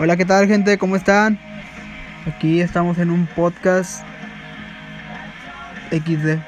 Hola, ¿qué tal gente? ¿Cómo están? Aquí estamos en un podcast XD.